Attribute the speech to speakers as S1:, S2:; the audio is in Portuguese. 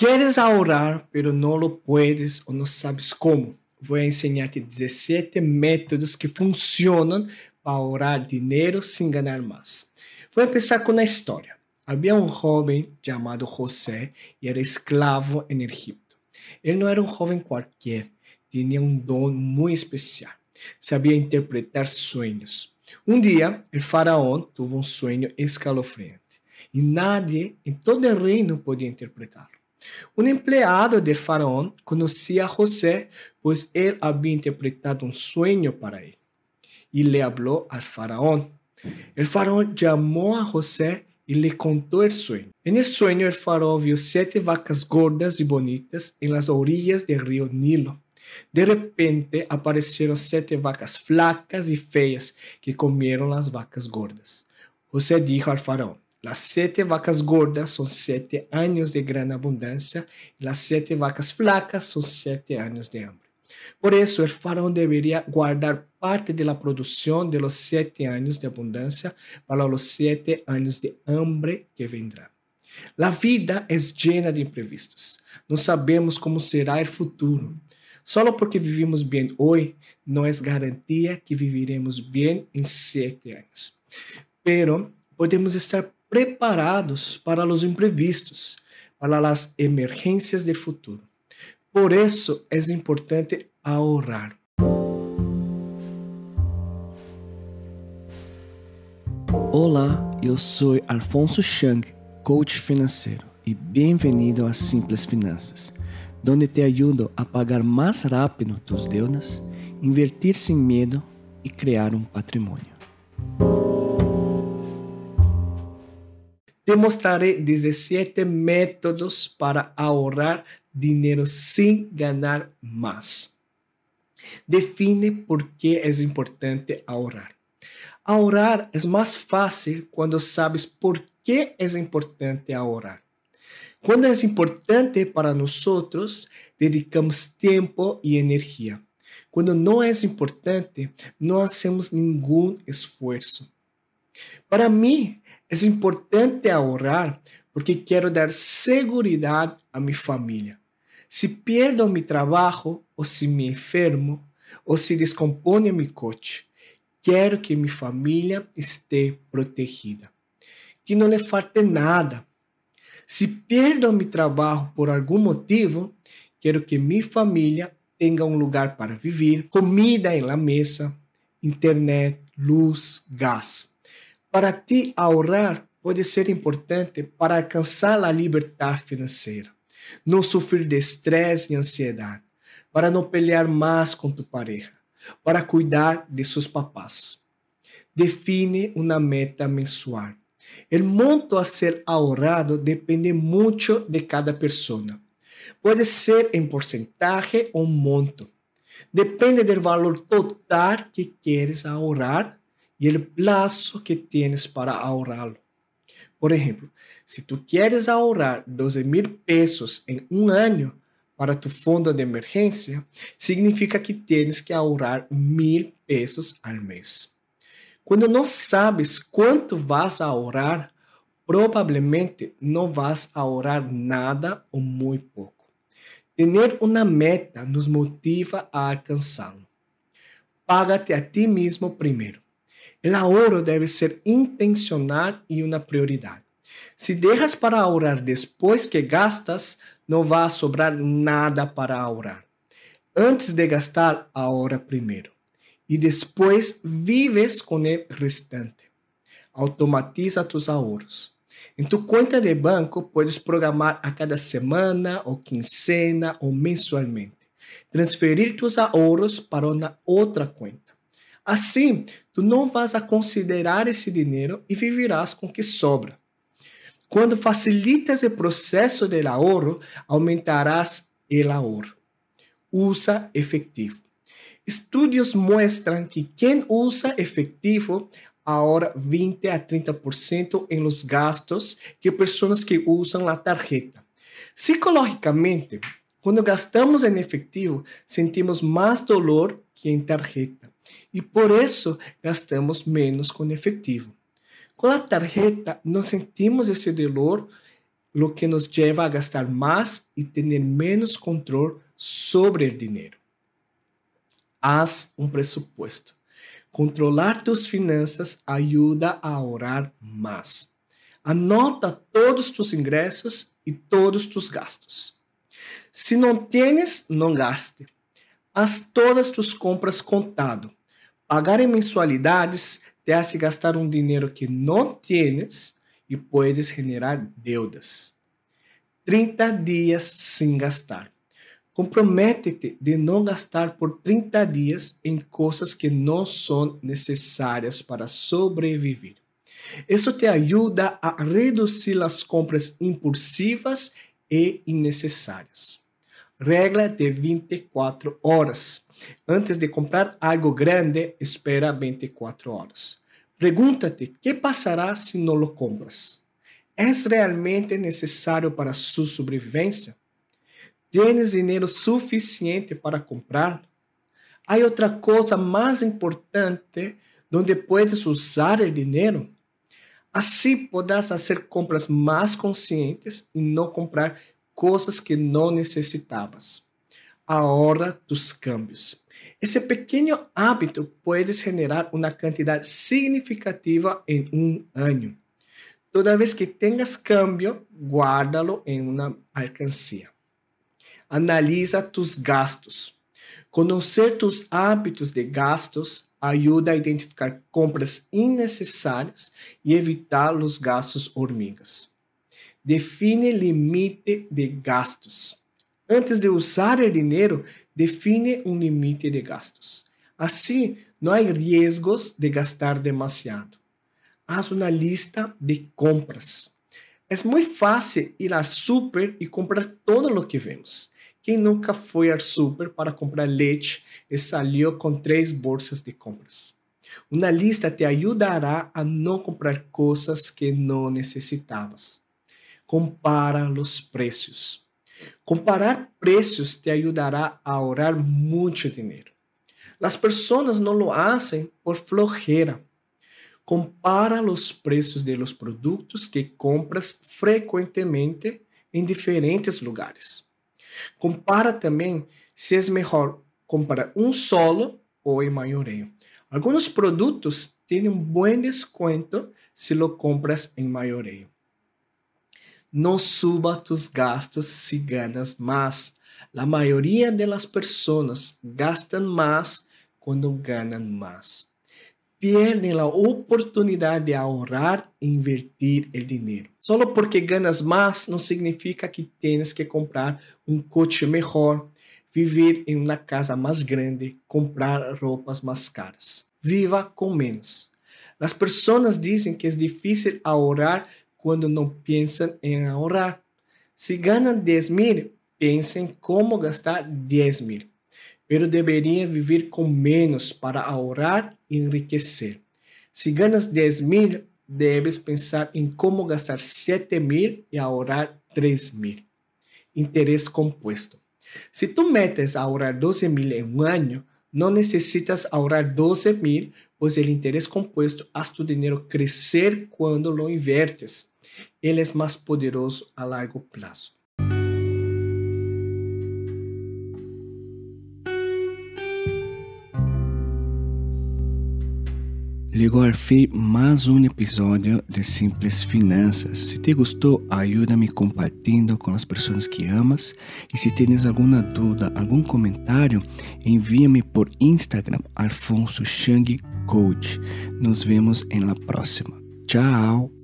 S1: Queres ahorrar, pero no lo puedes o no sabes cómo. Voy a enseñarte 17 métodos que funcionan para ahorrar dinero sin ganar más. Voy a empezar con una historia. Había un joven llamado José y era esclavo en Egipto. Él no era un joven cualquiera, tenía un don muy especial. Sabía interpretar sueños. Un día, el faraón tuvo un sueño escalofriante y nadie en todo el reino podía interpretarlo. Un empleado del faraón conocía a José, pues él había interpretado un sueño para él. Y le habló al faraón. El faraón llamó a José y le contó el sueño. En el sueño el faraón vio siete vacas gordas y bonitas en las orillas del río Nilo. De repente aparecieron siete vacas flacas y feas que comieron las vacas gordas. José dijo al faraón, las siete vacas gordas son siete años de gran abundancia y las siete vacas flacas son siete años de hambre. Por eso el faraón debería guardar parte de la producción de los siete años de abundancia para los siete años de hambre que vendrán. La vida es llena de imprevistos. No sabemos cómo será el futuro. Solo porque vivimos bien hoy no es garantía que viviremos bien en siete años. Pero podemos estar preparados para os imprevistos, para as emergências do futuro. Por isso é importante ahorrar. Olá, eu sou Alfonso Chang, coach financeiro, e bem-vindo a Simples Finanças, onde te ajudo a pagar mais rápido tus deudas, invertir sem medo e criar um patrimônio. Te mostraré 17 métodos para ahorrar dinero sin ganar más. Define por qué es importante ahorrar. Ahorrar es más fácil cuando sabes por qué es importante ahorrar. Cuando es importante para nosotros, dedicamos tiempo y energía. Cuando no es importante, no hacemos ningún esfuerzo. Para mí, é importante ahorrar porque quero dar segurança a minha família. Se perdo meu trabalho, ou se me enfermo, ou se descompõe meu coche, quero que minha família esteja protegida. Que não lhe falte nada. Se perdo meu trabalho por algum motivo, quero que minha família tenha um lugar para viver, comida em la mesa, internet, luz, gás. Para ti, ahorrar pode ser importante para alcançar a liberdade financeira, não sofrer de estresse e ansiedade, para não pelear mais com tu pareja, para cuidar de seus papás. Define uma meta mensual. O monto a ser ahorrado depende muito de cada pessoa. Pode ser em porcentagem ou monto. Depende do valor total que queres ahorrar y el plazo que tienes para ahorrarlo. Por ejemplo, si tú quieres ahorrar 12 mil pesos en un año para tu fondo de emergencia, significa que tienes que ahorrar mil pesos al mes. Cuando no sabes cuánto vas a ahorrar, probablemente no vas a ahorrar nada o muy poco. Tener una meta nos motiva a alcanzarlo. Págate a ti mismo primero. El ahorro debe ser intencional y una prioridad. Si dejas para ahorrar después que gastas, no va a sobrar nada para ahorrar. Antes de gastar, ahorra primero. Y después vives con el restante. Automatiza tus ahorros. En tu cuenta de banco puedes programar a cada semana o quincena o mensualmente. Transferir tus ahorros para una otra cuenta. Assim, tu não vas a considerar esse dinheiro e viverás com o que sobra. Quando facilitas o processo de ahorro, aumentarás o ahorro. Usa efetivo. Estudos mostram que quem usa efetivo ahorra 20 a 30% em los gastos que pessoas que usam a tarjeta. Psicologicamente, quando gastamos em efetivo, sentimos mais dolor que em tarjeta e por isso gastamos menos com efetivo. Com a tarjeta, não sentimos esse dolor lo que nos lleva a gastar más y tener menos control sobre el dinero. Haz un presupuesto. Controlar tus finanças ajuda a ahorrar mais. Anota todos tus ingressos e todos tus gastos. Se não tienes, não gaste. Haz todas tus compras contado. Pagar em mensualidades te hace gastar um dinheiro que não tienes e puedes generar deudas. 30 dias sem gastar. Compromete-te de não gastar por 30 dias em coisas que não são necessárias para sobreviver. Isso te ajuda a reduzir as compras impulsivas e innecessárias. Regra de 24 horas. Antes de comprar algo grande, espera 24 horas. Pergunta-te: que passará se não lo compras? É realmente necessário para sua sobrevivência? Tienes dinheiro suficiente para comprar? Há outra coisa mais importante onde puedes usar o dinheiro? Assim podrás fazer compras mais conscientes e não comprar coisas que não necessitavas. Ahorra tus cambios. Esse pequeno hábito pode generar uma quantidade significativa em um ano. Toda vez que tenhas cambio, guárdalo em uma alcancia. Analisa tus gastos. Conhecer tus hábitos de gastos ajuda a identificar compras innecessárias e evitar os gastos hormigas. Define limite de gastos. Antes de usar o dinheiro, define um limite de gastos. Assim, não há riscos de gastar demasiado. Haz uma lista de compras. É muito fácil ir ao super e comprar todo o que vemos. Quem nunca foi ao super para comprar leite e saiu com três bolsas de compras? Uma lista te ajudará a não comprar coisas que não necessitavas compara os preços. Comparar preços te ajudará a ahorrar muito dinheiro. As pessoas não lo hacen por flojera. Compara os preços de los produtos que compras frequentemente em diferentes lugares. Compara também se é melhor comprar um solo ou em maioreio. Alguns produtos têm um bom desconto se lo compras em maioreio. No suba tus gastos si ganas más. La mayoría de las personas gastan más cuando ganan más. Pierden la oportunidad de ahorrar e invertir el dinero. Solo porque ganas más no significa que tienes que comprar un coche mejor, vivir en una casa más grande, comprar ropas más caras. Viva con menos. Las personas dicen que es difícil ahorrar quando não pensam em ahorrar. Se ganham 10 mil, pensem como gastar 10 mil. Pero deveria viver com menos para ahorrar e enriquecer. Se ganhas 10 mil, debes pensar em como gastar 7 mil e ahorrar 3 mil. Interesse composto. Se tu metes a ahorrar 12 mil em um ano, não necessitas ahorrar 12 mil, pois o interesse composto faz tu dinheiro crescer quando lo invertes. Ele é mais poderoso a largo prazo.
S2: Fim mais um episódio de Simples Finanças. Se te gostou, ajuda-me compartilhando com as pessoas que amas. E se tens alguma dúvida, algum comentário, envia-me por Instagram, Alfonso Chang Coach. Nos vemos em la próxima. Tchau!